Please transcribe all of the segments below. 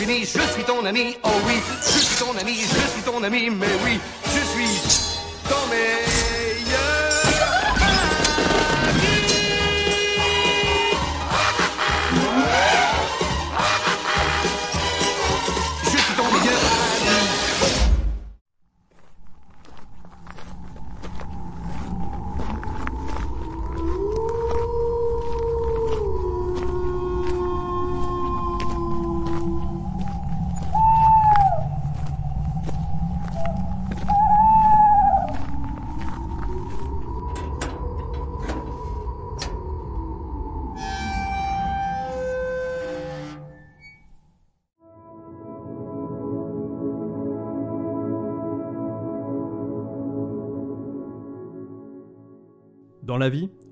Je suis ton ami, oh oui, je suis ton ami, je suis ton ami, mais oui, je suis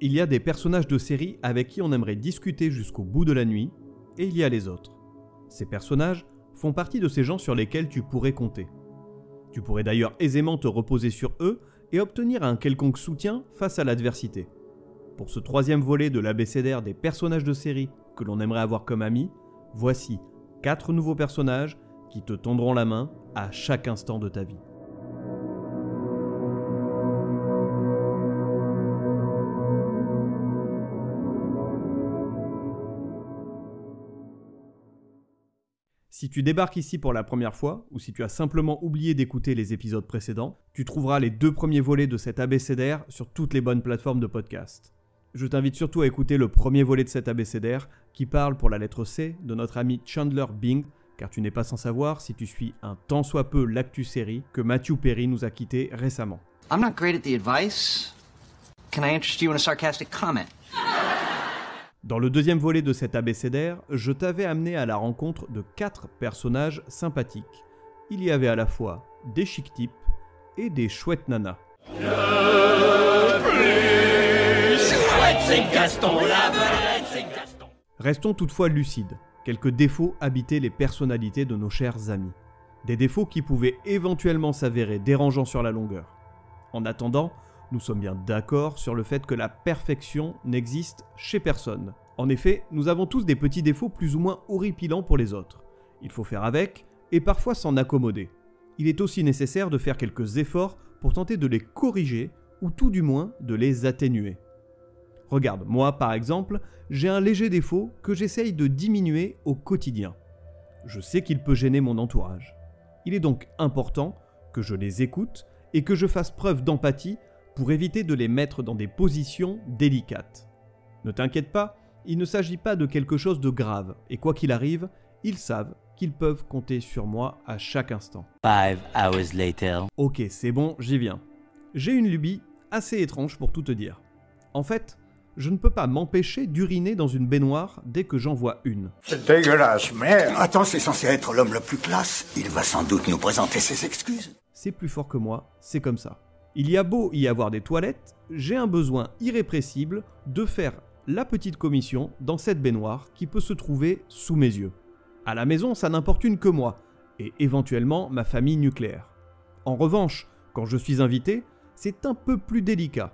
il y a des personnages de série avec qui on aimerait discuter jusqu'au bout de la nuit, et il y a les autres. Ces personnages font partie de ces gens sur lesquels tu pourrais compter. Tu pourrais d'ailleurs aisément te reposer sur eux et obtenir un quelconque soutien face à l'adversité. Pour ce troisième volet de l'abécédaire des personnages de série que l'on aimerait avoir comme amis, voici 4 nouveaux personnages qui te tendront la main à chaque instant de ta vie. Si tu débarques ici pour la première fois, ou si tu as simplement oublié d'écouter les épisodes précédents, tu trouveras les deux premiers volets de cet abécédaire sur toutes les bonnes plateformes de podcast. Je t'invite surtout à écouter le premier volet de cet abécédaire, qui parle pour la lettre C de notre ami Chandler Bing, car tu n'es pas sans savoir, si tu suis un tant soit peu l'actu série, que Matthew Perry nous a quittés récemment. I'm not great at the advice. Can I interest you in a sarcastic comment? Dans le deuxième volet de cet abécédaire, je t'avais amené à la rencontre de quatre personnages sympathiques. Il y avait à la fois des chic types et des chouettes nanas. Restons toutefois lucides. Quelques défauts habitaient les personnalités de nos chers amis. Des défauts qui pouvaient éventuellement s'avérer dérangeants sur la longueur. En attendant, nous sommes bien d'accord sur le fait que la perfection n'existe chez personne. En effet, nous avons tous des petits défauts plus ou moins horripilants pour les autres. Il faut faire avec et parfois s'en accommoder. Il est aussi nécessaire de faire quelques efforts pour tenter de les corriger ou tout du moins de les atténuer. Regarde, moi par exemple, j'ai un léger défaut que j'essaye de diminuer au quotidien. Je sais qu'il peut gêner mon entourage. Il est donc important que je les écoute et que je fasse preuve d'empathie pour éviter de les mettre dans des positions délicates. Ne t'inquiète pas, il ne s'agit pas de quelque chose de grave, et quoi qu'il arrive, ils savent qu'ils peuvent compter sur moi à chaque instant. Five hours later. Ok, c'est bon, j'y viens. J'ai une lubie assez étrange pour tout te dire. En fait, je ne peux pas m'empêcher d'uriner dans une baignoire dès que j'en vois une. C'est dégueulasse, merde Attends, c'est censé être l'homme le plus classe. Il va sans doute nous présenter ses excuses. C'est plus fort que moi, c'est comme ça. Il y a beau y avoir des toilettes, j'ai un besoin irrépressible de faire la petite commission dans cette baignoire qui peut se trouver sous mes yeux. À la maison, ça n'importune que moi, et éventuellement ma famille nucléaire. En revanche, quand je suis invité, c'est un peu plus délicat.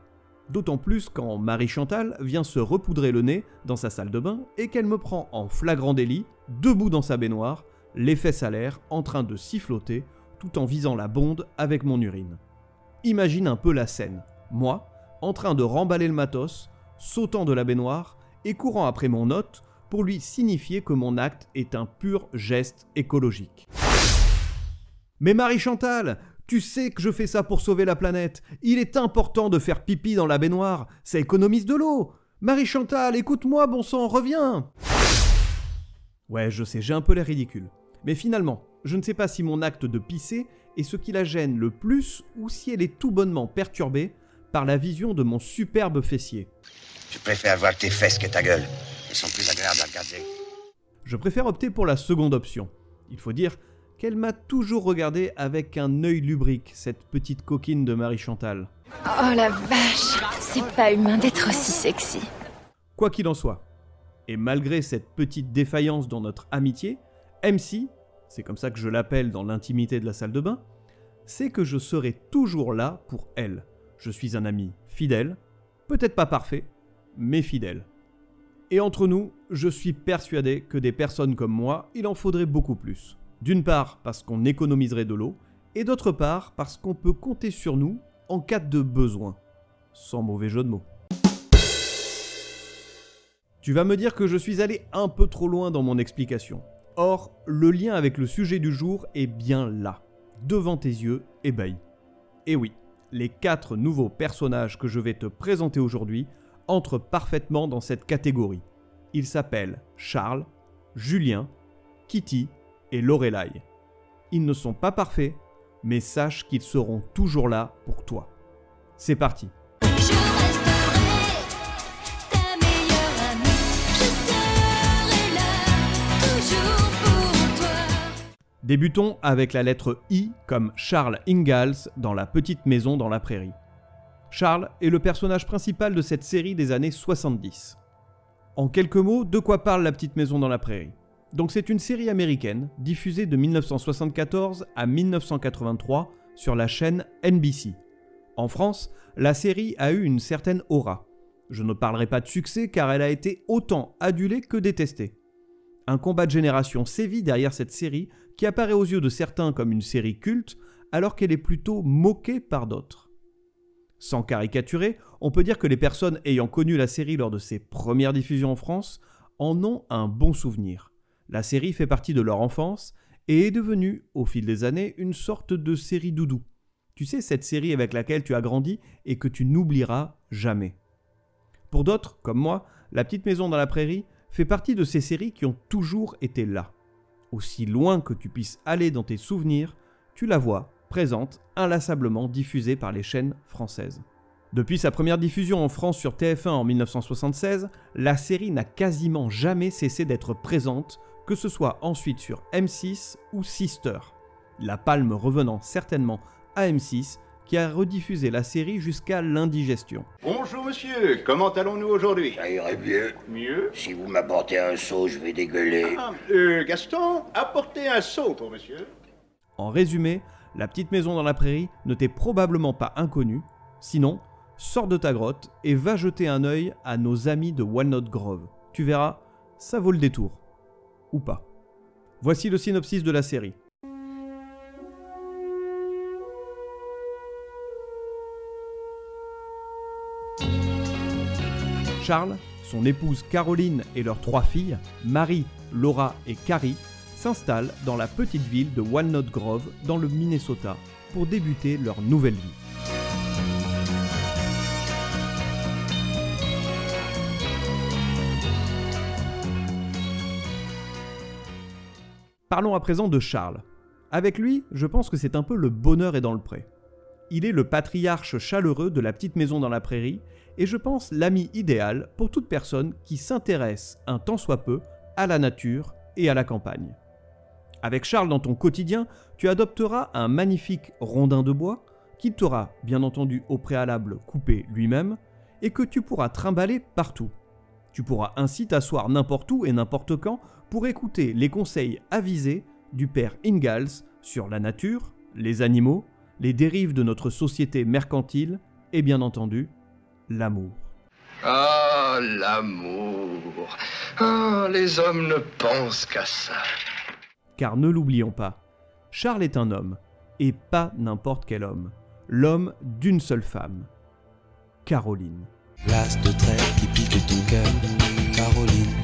D'autant plus quand Marie Chantal vient se repoudrer le nez dans sa salle de bain et qu'elle me prend en flagrant délit, debout dans sa baignoire, les fesses à l'air, en train de siffloter, tout en visant la bonde avec mon urine. Imagine un peu la scène. Moi, en train de remballer le matos, sautant de la baignoire et courant après mon hôte pour lui signifier que mon acte est un pur geste écologique. Mais Marie Chantal, tu sais que je fais ça pour sauver la planète. Il est important de faire pipi dans la baignoire, ça économise de l'eau. Marie Chantal, écoute-moi, bon sang, reviens. Ouais, je sais, j'ai un peu l'air ridicule. Mais finalement, je ne sais pas si mon acte de pisser est ce qui la gêne le plus ou si elle est tout bonnement perturbée par la vision de mon superbe fessier. Je préfère voir tes fesses que ta gueule. Elles sont plus agréables à regarder. Je préfère opter pour la seconde option. Il faut dire qu'elle m'a toujours regardé avec un œil lubrique, cette petite coquine de Marie Chantal. Oh la vache, c'est pas humain d'être aussi sexy. Quoi qu'il en soit, et malgré cette petite défaillance dans notre amitié, MC, c'est comme ça que je l'appelle dans l'intimité de la salle de bain, c'est que je serai toujours là pour elle. Je suis un ami fidèle, peut-être pas parfait, mais fidèle. Et entre nous, je suis persuadé que des personnes comme moi, il en faudrait beaucoup plus. D'une part parce qu'on économiserait de l'eau, et d'autre part parce qu'on peut compter sur nous en cas de besoin. Sans mauvais jeu de mots. Tu vas me dire que je suis allé un peu trop loin dans mon explication. Or, le lien avec le sujet du jour est bien là, devant tes yeux, ébahi. Et oui, les quatre nouveaux personnages que je vais te présenter aujourd'hui entrent parfaitement dans cette catégorie. Ils s'appellent Charles, Julien, Kitty et Lorelai. Ils ne sont pas parfaits, mais sache qu'ils seront toujours là pour toi. C'est parti. Débutons avec la lettre I comme Charles Ingalls dans La petite maison dans la prairie. Charles est le personnage principal de cette série des années 70. En quelques mots, de quoi parle La petite maison dans la prairie? Donc c'est une série américaine diffusée de 1974 à 1983 sur la chaîne NBC. En France, la série a eu une certaine aura. Je ne parlerai pas de succès car elle a été autant adulée que détestée. Un combat de génération sévit derrière cette série qui apparaît aux yeux de certains comme une série culte alors qu'elle est plutôt moquée par d'autres. Sans caricaturer, on peut dire que les personnes ayant connu la série lors de ses premières diffusions en France en ont un bon souvenir. La série fait partie de leur enfance et est devenue, au fil des années, une sorte de série doudou. Tu sais, cette série avec laquelle tu as grandi et que tu n'oublieras jamais. Pour d'autres, comme moi, La petite maison dans la prairie fait partie de ces séries qui ont toujours été là. Aussi loin que tu puisses aller dans tes souvenirs, tu la vois présente, inlassablement diffusée par les chaînes françaises. Depuis sa première diffusion en France sur TF1 en 1976, la série n'a quasiment jamais cessé d'être présente, que ce soit ensuite sur M6 ou Sister. La palme revenant certainement à M6 qui a rediffusé la série jusqu'à l'indigestion. Bonjour monsieur, comment allons-nous aujourd'hui? Ça irait mieux. Mieux Si vous m'apportez un seau, je vais dégueuler. Ah, euh, Gaston, apportez un seau pour monsieur. En résumé, La petite maison dans la prairie ne t'est probablement pas inconnue, sinon, sors de ta grotte et va jeter un œil à nos amis de Walnut Grove. Tu verras, ça vaut le détour. Ou pas. Voici le synopsis de la série. Charles, son épouse Caroline et leurs trois filles, Marie, Laura et Carrie, s'installent dans la petite ville de Walnut Grove dans le Minnesota pour débuter leur nouvelle vie. Parlons à présent de Charles. Avec lui, je pense que c'est un peu le bonheur est dans le pré. Il est le patriarche chaleureux de la petite maison dans la prairie et je pense l'ami idéal pour toute personne qui s'intéresse un tant soit peu à la nature et à la campagne. Avec Charles dans ton quotidien, tu adopteras un magnifique rondin de bois qu'il t'aura bien entendu au préalable coupé lui-même et que tu pourras trimballer partout. Tu pourras ainsi t'asseoir n'importe où et n'importe quand pour écouter les conseils avisés du père Ingalls sur la nature, les animaux, les dérives de notre société mercantile et bien entendu l'amour. Ah, l'amour. Ah, les hommes ne pensent qu'à ça. Car ne l'oublions pas, Charles est un homme, et pas n'importe quel homme, l'homme d'une seule femme, Caroline. L'as de trait qui pique ton cœur, Caroline.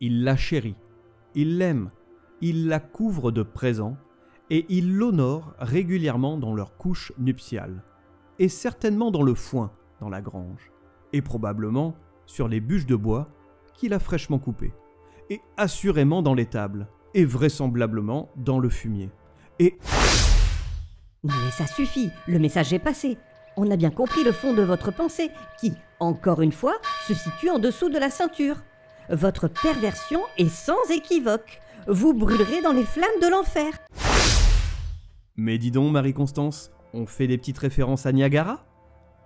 Il la chérit, il l'aime, il la couvre de présents, et il l'honore régulièrement dans leur couche nuptiale, et certainement dans le foin, dans la grange, et probablement sur les bûches de bois qu'il a fraîchement coupées, et assurément dans les tables, et vraisemblablement dans le fumier. Et Non mais ça suffit, le message est passé. On a bien compris le fond de votre pensée, qui, encore une fois, se situe en dessous de la ceinture. Votre perversion est sans équivoque. Vous brûlerez dans les flammes de l'enfer. Mais dis donc, Marie-Constance, on fait des petites références à Niagara?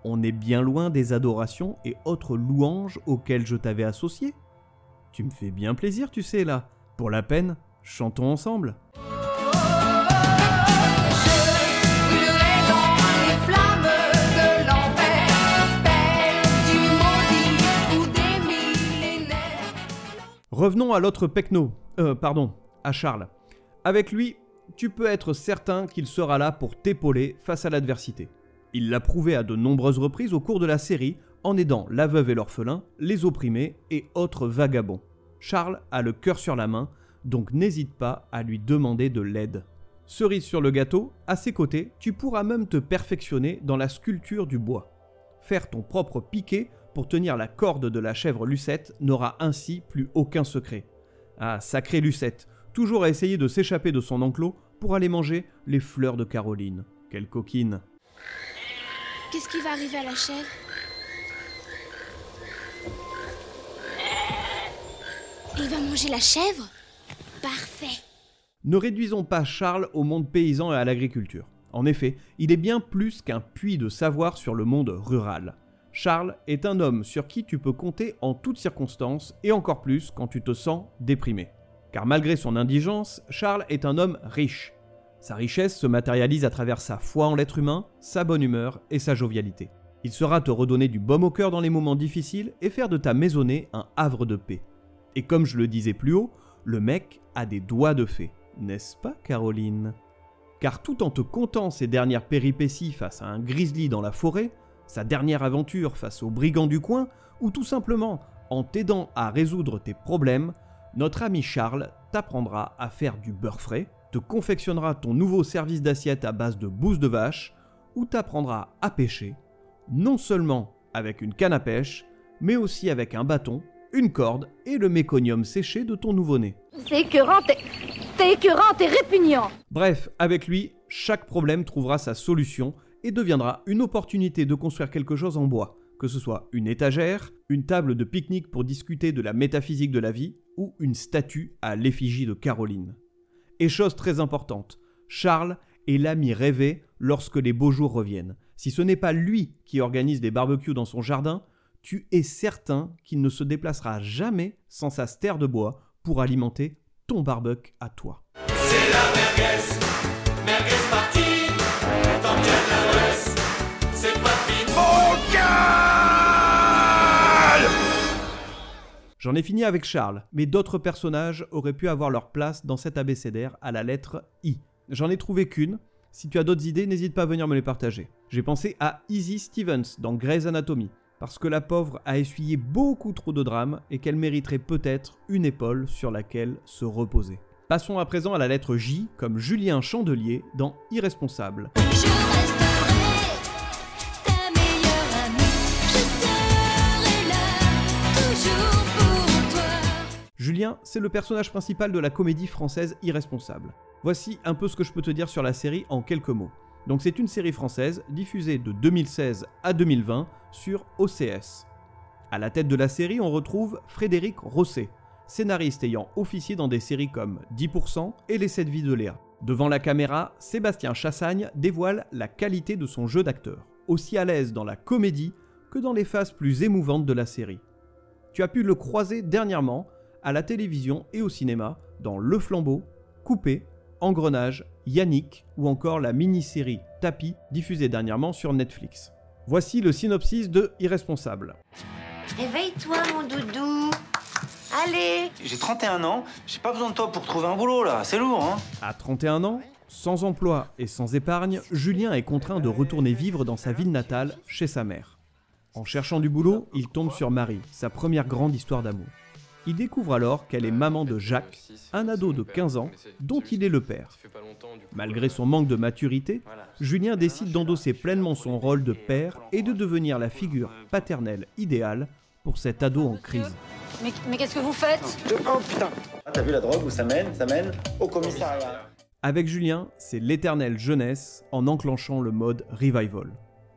On est bien loin des adorations et autres louanges auxquelles je t'avais associé. Tu me fais bien plaisir, tu sais, là. Pour la peine, chantons ensemble. Revenons à l'autre Pecno, euh, pardon, à Charles. Avec lui, tu peux être certain qu'il sera là pour t'épauler face à l'adversité. Il l'a prouvé à de nombreuses reprises au cours de la série en aidant la veuve et l'orphelin, les opprimés et autres vagabonds. Charles a le cœur sur la main, donc n'hésite pas à lui demander de l'aide. Cerise sur le gâteau, à ses côtés, tu pourras même te perfectionner dans la sculpture du bois. Faire ton propre piquet pour tenir la corde de la chèvre Lucette n'aura ainsi plus aucun secret. Ah, sacrée Lucette, toujours à essayer de s'échapper de son enclos pour aller manger les fleurs de Caroline. Quelle coquine. Qu'est-ce qui va arriver à la chèvre Il va manger la chèvre? Parfait. Ne réduisons pas Charles au monde paysan et à l'agriculture. En effet, il est bien plus qu'un puits de savoir sur le monde rural. Charles est un homme sur qui tu peux compter en toutes circonstances et encore plus quand tu te sens déprimé. Car malgré son indigence, Charles est un homme riche. Sa richesse se matérialise à travers sa foi en l'être humain, sa bonne humeur et sa jovialité. Il saura te redonner du baume au cœur dans les moments difficiles et faire de ta maisonnée un havre de paix. Et comme je le disais plus haut, le mec a des doigts de fée, n'est-ce pas Caroline? Car tout en te contant ses dernières péripéties face à un grizzly dans la forêt, sa dernière aventure face aux brigands du coin, ou tout simplement en t'aidant à résoudre tes problèmes, notre ami Charles t'apprendra à faire du beurre frais, te confectionnera ton nouveau service d'assiette à base de bouse de vache, ou t'apprendra à pêcher, non seulement avec une canne à pêche, mais aussi avec un bâton, une corde et le méconium séché de ton nouveau-né. C'est écœurant. T'es écœurant, t'es répugnant Bref, avec lui, chaque problème trouvera sa solution et deviendra une opportunité de construire quelque chose en bois, que ce soit une étagère, une table de pique-nique pour discuter de la métaphysique de la vie, ou une statue à l'effigie de Caroline. Et chose très importante, Charles est l'ami rêvé lorsque les beaux jours reviennent. Si ce n'est pas lui qui organise des barbecues dans son jardin, tu es certain qu'il ne se déplacera jamais sans sa stère de bois pour alimenter ton barbecue à toi. C'est la merguez, merguez J'en ai fini avec Charles, mais d'autres personnages auraient pu avoir leur place dans cet abécédaire à la lettre I. J'en ai trouvé qu'une. Si tu as d'autres idées, n'hésite pas à venir me les partager. J'ai pensé à Izzy Stevens dans Grey's Anatomy, parce que la pauvre a essuyé beaucoup trop de drames et qu'elle mériterait peut-être une épaule sur laquelle se reposer. Passons à présent à la lettre J comme Julien Chandelier dans Irresponsable. Julien, c'est le personnage principal de la comédie française Irresponsable. Voici un peu ce que je peux te dire sur la série en quelques mots. Donc c'est une série française diffusée de 2016 à 2020 sur OCS. À la tête de la série, on retrouve Frédéric Rosset, scénariste ayant officié dans des séries comme 10% et Les 7 vies de Léa. Devant la caméra, Sébastien Chassagne dévoile la qualité de son jeu d'acteur, aussi à l'aise dans la comédie que dans les phases plus émouvantes de la série. Tu as pu le croiser dernièrement à la télévision et au cinéma dans Le Flambeau, Coupé, Engrenage, Yannick ou encore la mini-série Tapis diffusée dernièrement sur Netflix. Voici le synopsis de Irresponsable. Réveille-toi, mon doudou. Allez J'ai 31 ans, j'ai pas besoin de toi pour trouver un boulot là, c'est lourd hein À 31 ans, sans emploi et sans épargne, Julien est contraint de retourner vivre dans sa ville natale, chez sa mère. En cherchant du boulot, il tombe sur Marie, sa première grande histoire d'amour. Il découvre alors qu'elle est maman de Jacques, un ado de 15 ans, dont il est le père. Malgré son manque de maturité, Julien décide d'endosser pleinement son rôle de père et de devenir la figure paternelle idéale pour cet ado en crise. Mais, mais qu'est-ce que vous faites Oh putain Ah, T'as vu la drogue où ça mène Ça mène au commissariat. Avec Julien, c'est l'éternelle jeunesse en enclenchant le mode revival.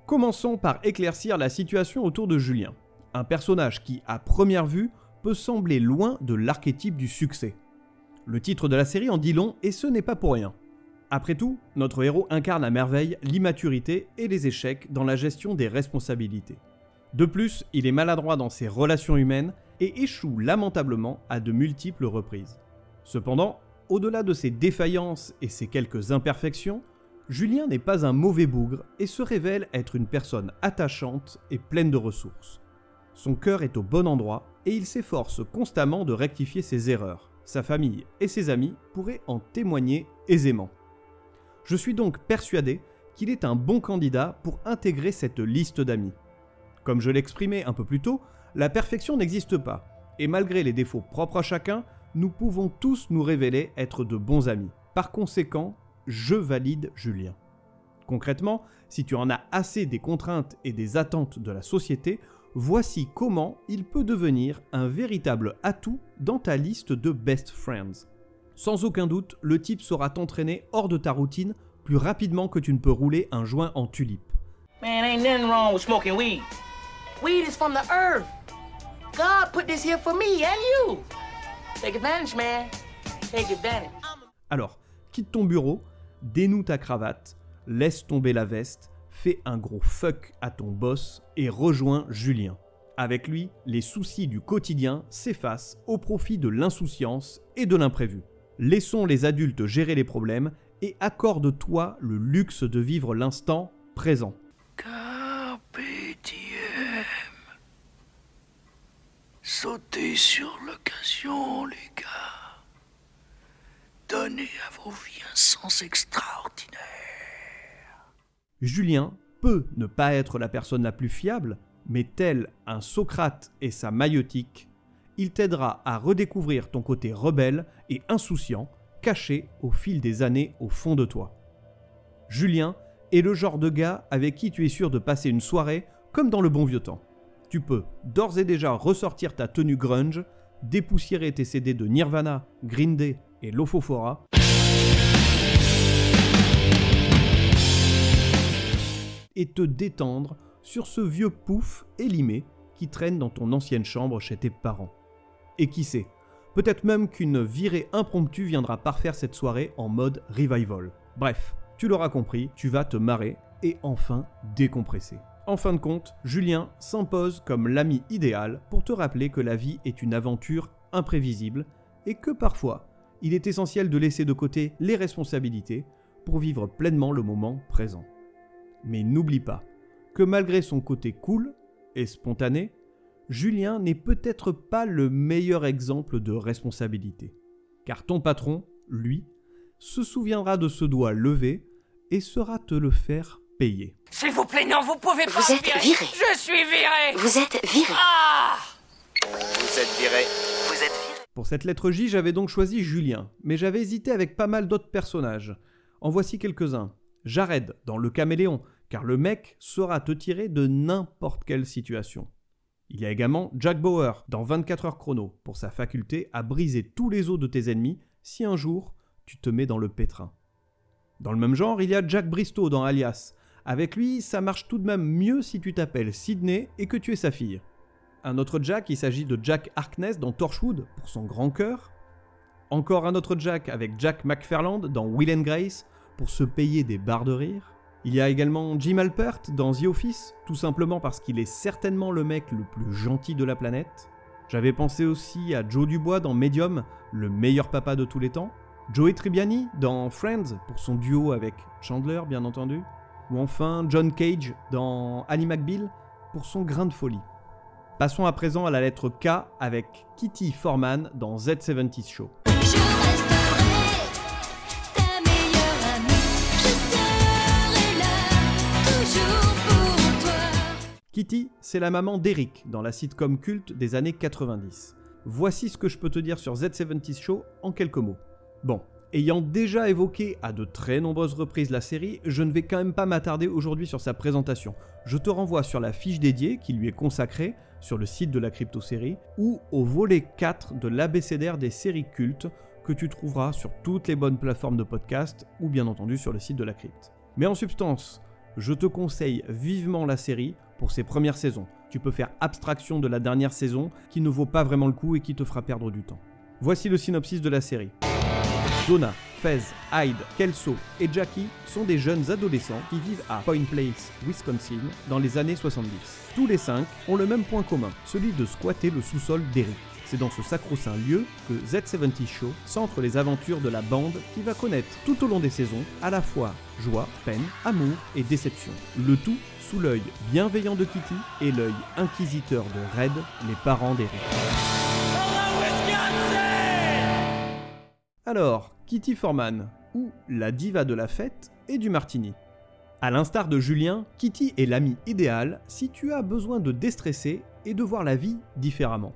Commençons par éclaircir la situation autour de Julien, un personnage qui, à première vue, peut sembler loin de l'archétype du succès. Le titre de la série en dit long et ce n'est pas pour rien. Après tout, notre héros incarne à merveille l'immaturité et les échecs dans la gestion des responsabilités. De plus, il est maladroit dans ses relations humaines et échoue lamentablement à de multiples reprises. Cependant, au-delà de ses défaillances et ses quelques imperfections, Julien n'est pas un mauvais bougre et se révèle être une personne attachante et pleine de ressources. Son cœur est au bon endroit et il s'efforce constamment de rectifier ses erreurs. Sa famille et ses amis pourraient en témoigner aisément. Je suis donc persuadé qu'il est un bon candidat pour intégrer cette liste d'amis. Comme je l'exprimais un peu plus tôt, la perfection n'existe pas, et malgré les défauts propres à chacun, nous pouvons tous nous révéler être de bons amis. Par conséquent, je valide Julien. Concrètement, si tu en as assez des contraintes et des attentes de la société, voici comment il peut devenir un véritable atout dans ta liste de best friends. Sans aucun doute, le type saura t'entraîner hors de ta routine plus rapidement que tu ne peux rouler un joint en tulipe. Man, ain't nothing wrong with smoking weed. Weed is from the earth. God put this here for me and you. Take advantage, man. Take advantage. Alors, quitte ton bureau, dénoue ta cravate, laisse tomber la veste, fais un gros fuck à ton boss et rejoins Julien. Avec lui, les soucis du quotidien s'effacent au profit de l'insouciance et de l'imprévu. Laissons les adultes gérer les problèmes et accorde-toi le luxe de vivre l'instant présent. Carpe. Sautez sur l'occasion, les gars. Donnez à vos vies un sens extraordinaire. Julien peut ne pas être la personne la plus fiable, mais tel un Socrate et sa maïotique, il t'aidera à redécouvrir ton côté rebelle et insouciant caché au fil des années au fond de toi. Julien est le genre de gars avec qui tu es sûr de passer une soirée comme dans le bon vieux temps. Tu peux d'ores et déjà ressortir ta tenue grunge, dépoussiérer tes CD de Nirvana, Green et Lofofora, et te détendre sur ce vieux pouf élimé qui traîne dans ton ancienne chambre chez tes parents. Et qui sait, peut-être même qu'une virée impromptue viendra parfaire cette soirée en mode revival. Bref, tu l'auras compris, tu vas te marrer et enfin décompresser. En fin de compte, Julien s'impose comme l'ami idéal pour te rappeler que la vie est une aventure imprévisible et que parfois, il est essentiel de laisser de côté les responsabilités pour vivre pleinement le moment présent. Mais n'oublie pas que malgré son côté cool et spontané, Julien n'est peut-être pas le meilleur exemple de responsabilité. Car ton patron, lui, se souviendra de ce doigt levé et saura te le faire payer. S'il vous plaît, non, vous pouvez pas Vous êtes virer. viré. Je suis viré. Vous êtes viré. Ah Vous êtes viré. Vous êtes viré. Pour cette lettre J, j'avais donc choisi Julien, mais j'avais hésité avec pas mal d'autres personnages. En voici quelques-uns. Jared, dans Le Caméléon, car le mec saura te tirer de n'importe quelle situation. Il y a également Jack Bauer, dans 24 heures chrono, pour sa faculté à briser tous les os de tes ennemis si un jour tu te mets dans le pétrin. Dans le même genre, il y a Jack Bristow dans Alias. Avec lui, ça marche tout de même mieux si tu t'appelles Sydney et que tu es sa fille. Un autre Jack, il s'agit de Jack Harkness dans Torchwood pour son grand cœur. Encore un autre Jack avec Jack McFarland dans Will and Grace pour se payer des barres de rire. Il y a également Jim Alpert dans The Office, tout simplement parce qu'il est certainement le mec le plus gentil de la planète. J'avais pensé aussi à Joe Dubois dans Medium, le meilleur papa de tous les temps. Joey Tribbiani dans Friends pour son duo avec Chandler, bien entendu. Ou enfin John Cage dans Ally McBeal pour son grain de folie. Passons à présent à la lettre K avec Kitty Forman dans Z70 Show. Kitty, c'est la maman d'Eric dans la sitcom culte des années 90. Voici ce que je peux te dire sur Z70 Show en quelques mots. Bon, ayant déjà évoqué à de très nombreuses reprises la série, je ne vais quand même pas m'attarder aujourd'hui sur sa présentation. Je te renvoie sur la fiche dédiée qui lui est consacrée sur le site de la crypto-série ou au volet 4 de l'abécédaire des séries cultes que tu trouveras sur toutes les bonnes plateformes de podcast ou bien entendu sur le site de la crypte. Mais en substance, je te conseille vivement la série pour ses premières saisons. Tu peux faire abstraction de la dernière saison qui ne vaut pas vraiment le coup et qui te fera perdre du temps. Voici le synopsis de la série. Donna, Fez, Hyde, Kelso et Jackie sont des jeunes adolescents qui vivent à Point Place, Wisconsin, dans les années 70. Tous les cinq ont le même point commun, celui de squatter le sous-sol d'Eric. C'est dans ce sacro-saint lieu que Z70 Show centre les aventures de la bande qui va connaître tout au long des saisons à la fois joie, peine, amour et déception. Le tout sous l'œil bienveillant de Kitty et l'œil inquisiteur de Red, les parents d'Eric. Alors, Kitty Forman, ou la diva de la fête et du martini. À l'instar de Julien, Kitty est l'ami idéal si tu as besoin de déstresser et de voir la vie différemment.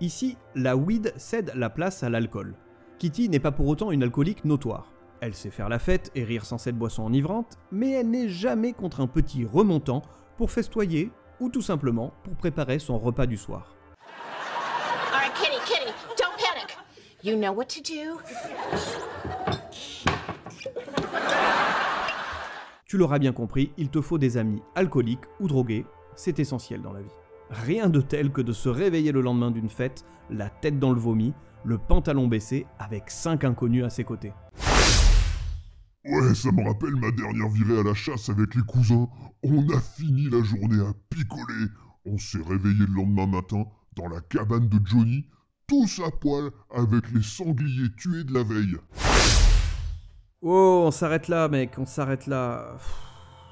Ici, la weed cède la place à l'alcool. Kitty n'est pas pour autant une alcoolique notoire. Elle sait faire la fête et rire sans cette boisson enivrante, mais elle n'est jamais contre un petit remontant pour festoyer ou tout simplement pour préparer son repas du soir. All right, Kitty, Kitty, don't panic. You know what to do. Tu l'auras bien compris, il te faut des amis alcooliques ou drogués, c'est essentiel dans la vie. Rien de tel que de se réveiller le lendemain d'une fête, la tête dans le vomi, le pantalon baissé, avec cinq inconnus à ses côtés. Ouais, ça me rappelle ma dernière virée à la chasse avec les cousins. On a fini la journée à picoler. On s'est réveillé le lendemain matin dans la cabane de Johnny, tous à poil avec les sangliers tués de la veille. Oh, on s'arrête là, mec, on s'arrête là. Pff,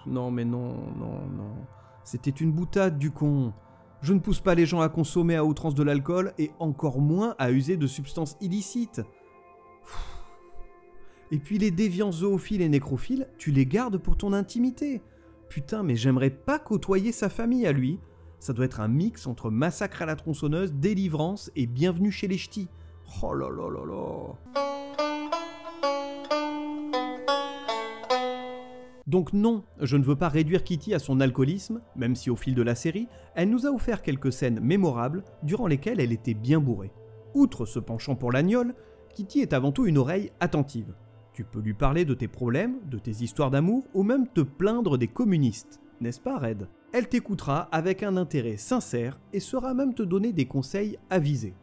non, mais non, non, non. C'était une boutade du con. Je ne pousse pas les gens à consommer à outrance de l'alcool et encore moins à user de substances illicites. Et puis les déviants zoophiles et nécrophiles, tu les gardes pour ton intimité. Putain, mais j'aimerais pas côtoyer sa famille à lui. Ça doit être un mix entre massacre à la tronçonneuse, délivrance et bienvenue chez les ch'tis. Oh là là là là. Donc non, je ne veux pas réduire Kitty à son alcoolisme, même si au fil de la série, elle nous a offert quelques scènes mémorables durant lesquelles elle était bien bourrée. Outre ce penchant pour l'agnole, Kitty est avant tout une oreille attentive. Tu peux lui parler de tes problèmes, de tes histoires d'amour, ou même te plaindre des communistes, n'est-ce pas Red? Elle t'écoutera avec un intérêt sincère et saura même te donner des conseils avisés.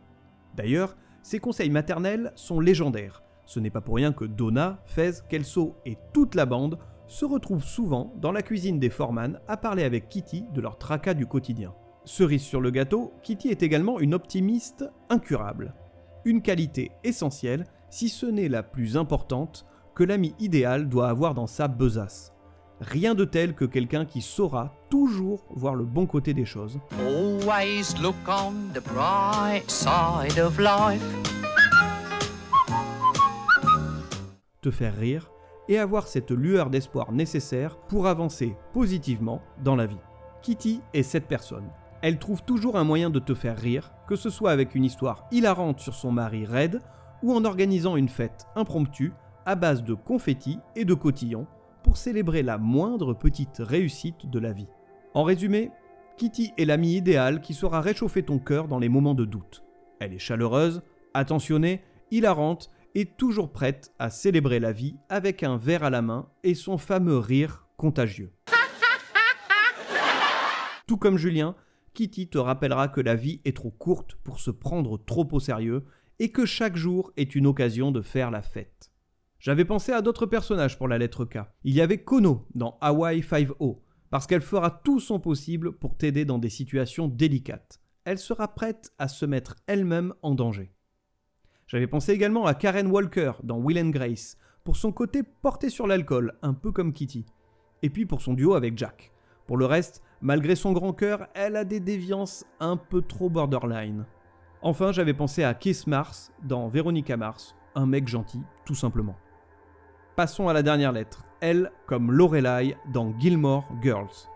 D'ailleurs, ces conseils maternels sont légendaires. Ce n'est pas pour rien que Donna, Fez, Kelso et toute la bande se retrouvent souvent dans la cuisine des Foreman à parler avec Kitty de leur tracas du quotidien. Cerise sur le gâteau, Kitty est également une optimiste incurable. Une qualité essentielle, si ce n'est la plus importante, que l'ami idéal doit avoir dans sa besace. Rien de tel que quelqu'un qui saura toujours voir le bon côté des choses. Always look on the bright side of life. te faire rire et avoir cette lueur d'espoir nécessaire pour avancer positivement dans la vie. Kitty est cette personne. Elle trouve toujours un moyen de te faire rire, que ce soit avec une histoire hilarante sur son mari Red ou en organisant une fête impromptue à base de confettis et de cotillons pour célébrer la moindre petite réussite de la vie. En résumé, Kitty est l'amie idéale qui saura réchauffer ton cœur dans les moments de doute. Elle est chaleureuse, attentionnée, hilarante et toujours prête à célébrer la vie avec un verre à la main et son fameux rire contagieux. Tout comme Julien, Kitty te rappellera que la vie est trop courte pour se prendre trop au sérieux et que chaque jour est une occasion de faire la fête. J'avais pensé à d'autres personnages pour la lettre K. Il y avait Kono dans Hawaii 5-0, parce qu'elle fera tout son possible pour t'aider dans des situations délicates. Elle sera prête à se mettre elle-même en danger. J'avais pensé également à Karen Walker dans Will and Grace, pour son côté porté sur l'alcool, un peu comme Kitty. Et puis pour son duo avec Jack. Pour le reste, malgré son grand cœur, elle a des déviances un peu trop borderline. Enfin, j'avais pensé à Kiss Mars dans Veronica Mars, un mec gentil, tout simplement. Passons à la dernière lettre, elle comme Lorelai dans Gilmore Girls.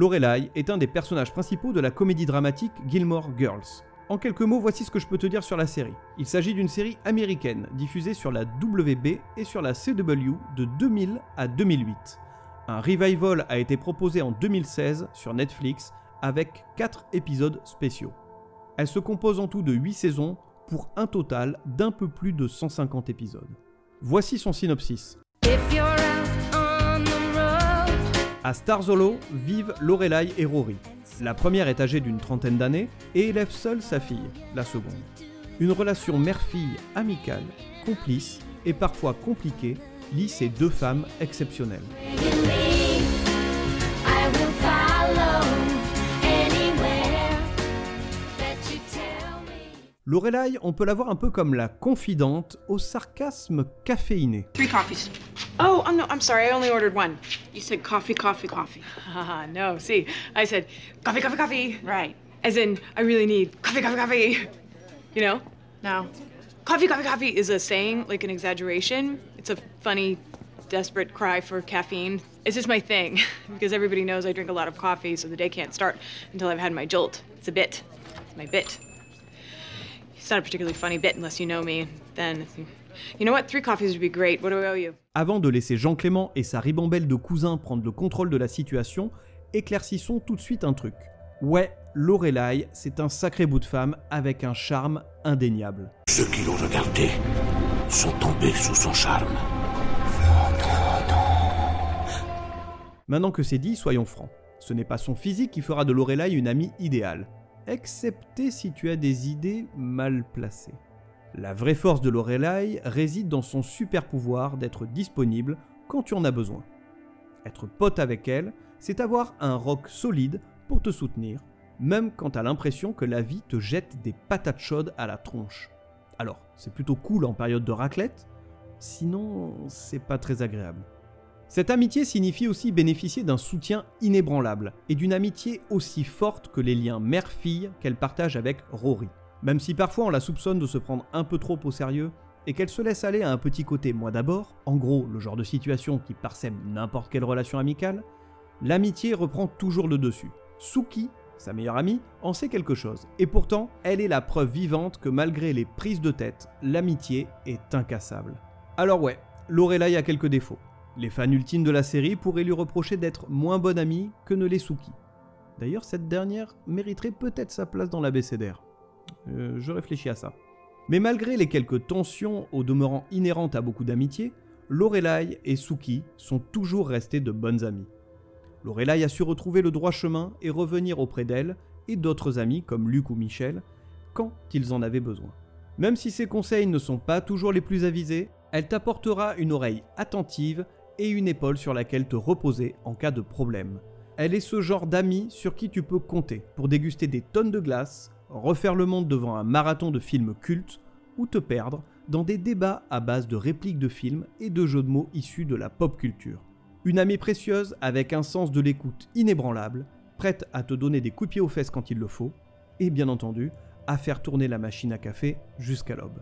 Lorelai est un des personnages principaux de la comédie dramatique Gilmore Girls. En quelques mots, voici ce que je peux te dire sur la série. Il s'agit d'une série américaine diffusée sur la WB et sur la CW de 2000 à 2008. Un revival a été proposé en 2016 sur Netflix avec 4 épisodes spéciaux. Elle se compose en tout de 8 saisons pour un total d'un peu plus de 150 épisodes. Voici son synopsis. À Starzolo vivent Lorelai et Rory. La première est âgée d'une trentaine d'années et élève seule sa fille, la seconde. Une relation mère-fille amicale, complice et parfois compliquée lie ces deux femmes exceptionnelles. Lorelai, on peut la voir un peu comme la confidente au sarcasme caféiné. Three coffees. Oh, I'm no, I'm sorry. I only ordered one. You said coffee, coffee, coffee. Haha, no. See, I said coffee, coffee, coffee. Right. As in, I really need coffee, coffee, coffee. You know? No. Coffee, coffee, coffee is a saying, like an exaggeration. It's a funny, desperate cry for caffeine. It's just my thing because everybody knows I drink a lot of coffee, so the day can't start until I've had my jolt. It's a bit. It's my bit. It's not a particularly funny bit unless you know me. Then, you know what? Three coffees would be great. What do I owe you? Avant de laisser Jean Clément et sa ribambelle de cousins prendre le contrôle de la situation, éclaircissons tout de suite un truc. Ouais, Lorelai, c'est un sacré bout de femme avec un charme indéniable. Ceux qui l'ont regardé sont tombés sous son charme. Maintenant que c'est dit, soyons francs. Ce n'est pas son physique qui fera de Lorelai une amie idéale, excepté si tu as des idées mal placées. La vraie force de Lorelai réside dans son super pouvoir d'être disponible quand tu en as besoin. Être pote avec elle, c'est avoir un rock solide pour te soutenir, même quand t'as l'impression que la vie te jette des patates chaudes à la tronche. Alors, c'est plutôt cool en période de raclette, sinon c'est pas très agréable. Cette amitié signifie aussi bénéficier d'un soutien inébranlable et d'une amitié aussi forte que les liens mère-fille qu'elle partage avec Rory. Même si parfois on la soupçonne de se prendre un peu trop au sérieux et qu'elle se laisse aller à un petit côté moi d'abord, en gros le genre de situation qui parsème n'importe quelle relation amicale, l'amitié reprend toujours le dessus. Suki, sa meilleure amie, en sait quelque chose, et pourtant elle est la preuve vivante que malgré les prises de tête, l'amitié est incassable. Alors ouais, Lorelai a quelques défauts. Les fans ultimes de la série pourraient lui reprocher d'être moins bonne amie que ne l'est Suki. D'ailleurs, cette dernière mériterait peut-être sa place dans l'abécédaire. Euh, je réfléchis à ça. Mais malgré les quelques tensions au demeurant inhérentes à beaucoup d'amitié, Lorelai et Suki sont toujours restés de bonnes amies. Lorelai a su retrouver le droit chemin et revenir auprès d'elle et d'autres amis comme Luc ou Michel quand ils en avaient besoin. Même si ses conseils ne sont pas toujours les plus avisés, elle t'apportera une oreille attentive et une épaule sur laquelle te reposer en cas de problème. Elle est ce genre d'amie sur qui tu peux compter pour déguster des tonnes de glace, refaire le monde devant un marathon de films cultes ou te perdre dans des débats à base de répliques de films et de jeux de mots issus de la pop culture. Une amie précieuse avec un sens de l'écoute inébranlable, prête à te donner des coups de aux fesses quand il le faut, et bien entendu, à faire tourner la machine à café jusqu'à l'aube.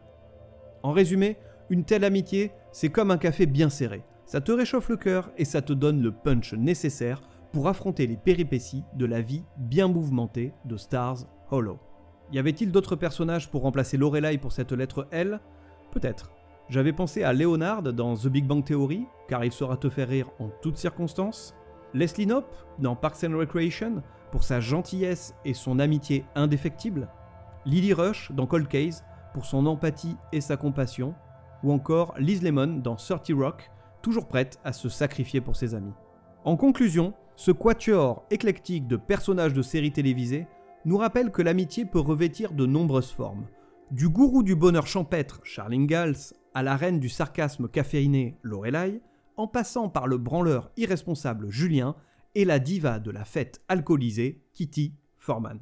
En résumé, une telle amitié, c'est comme un café bien serré. Ça te réchauffe le cœur et ça te donne le punch nécessaire pour affronter les péripéties de la vie bien mouvementée de Stars Hollow. Y avait-il d'autres personnages pour remplacer Lorelai pour cette lettre L? Peut-être. J'avais pensé à Leonard dans The Big Bang Theory, car il saura te faire rire en toutes circonstances. Leslie Knope dans Parks and Recreation, pour sa gentillesse et son amitié indéfectible. Lily Rush dans Cold Case, pour son empathie et sa compassion. Ou encore Liz Lemon dans 30 Rock, toujours prête à se sacrifier pour ses amis. En conclusion, ce quatuor éclectique de personnages de séries télévisées nous rappelle que l'amitié peut revêtir de nombreuses formes. Du gourou du bonheur champêtre, Charles Ingalls, à la reine du sarcasme caféiné, Lorelai, en passant par le branleur irresponsable Julien et la diva de la fête alcoolisée, Kitty Forman.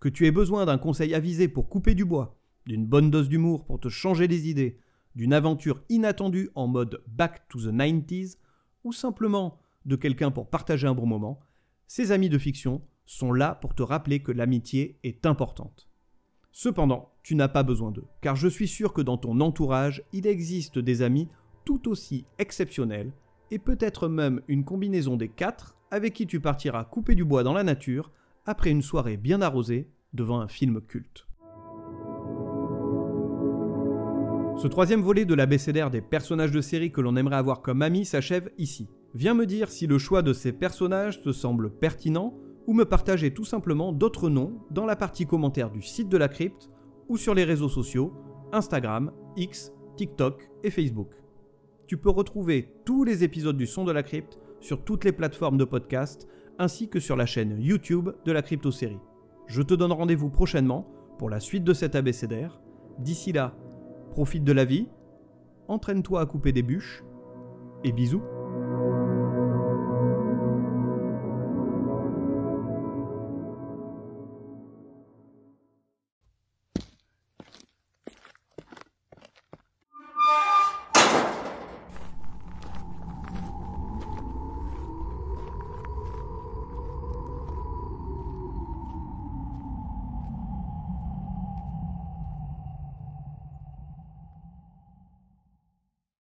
Que tu aies besoin d'un conseil avisé pour couper du bois, d'une bonne dose d'humour pour te changer les idées, d'une aventure inattendue en mode back to the 90s, ou simplement de quelqu'un pour partager un bon moment, ces amis de fiction sont là pour te rappeler que l'amitié est importante. Cependant, tu n'as pas besoin d'eux, car je suis sûr que dans ton entourage, il existe des amis tout aussi exceptionnels, et peut-être même une combinaison des quatre avec qui tu partiras couper du bois dans la nature après une soirée bien arrosée devant un film culte. Ce troisième volet de l'abécédaire des personnages de série que l'on aimerait avoir comme amis s'achève ici. Viens me dire si le choix de ces personnages te semble pertinent ou me partager tout simplement d'autres noms dans la partie commentaire du site de la crypte ou sur les réseaux sociaux Instagram, X, TikTok et Facebook. Tu peux retrouver tous les épisodes du son de la crypte sur toutes les plateformes de podcast ainsi que sur la chaîne YouTube de la crypto série. Je te donne rendez-vous prochainement pour la suite de cet abécédaire. D'ici là, profite de la vie, entraîne-toi à couper des bûches. Et bisous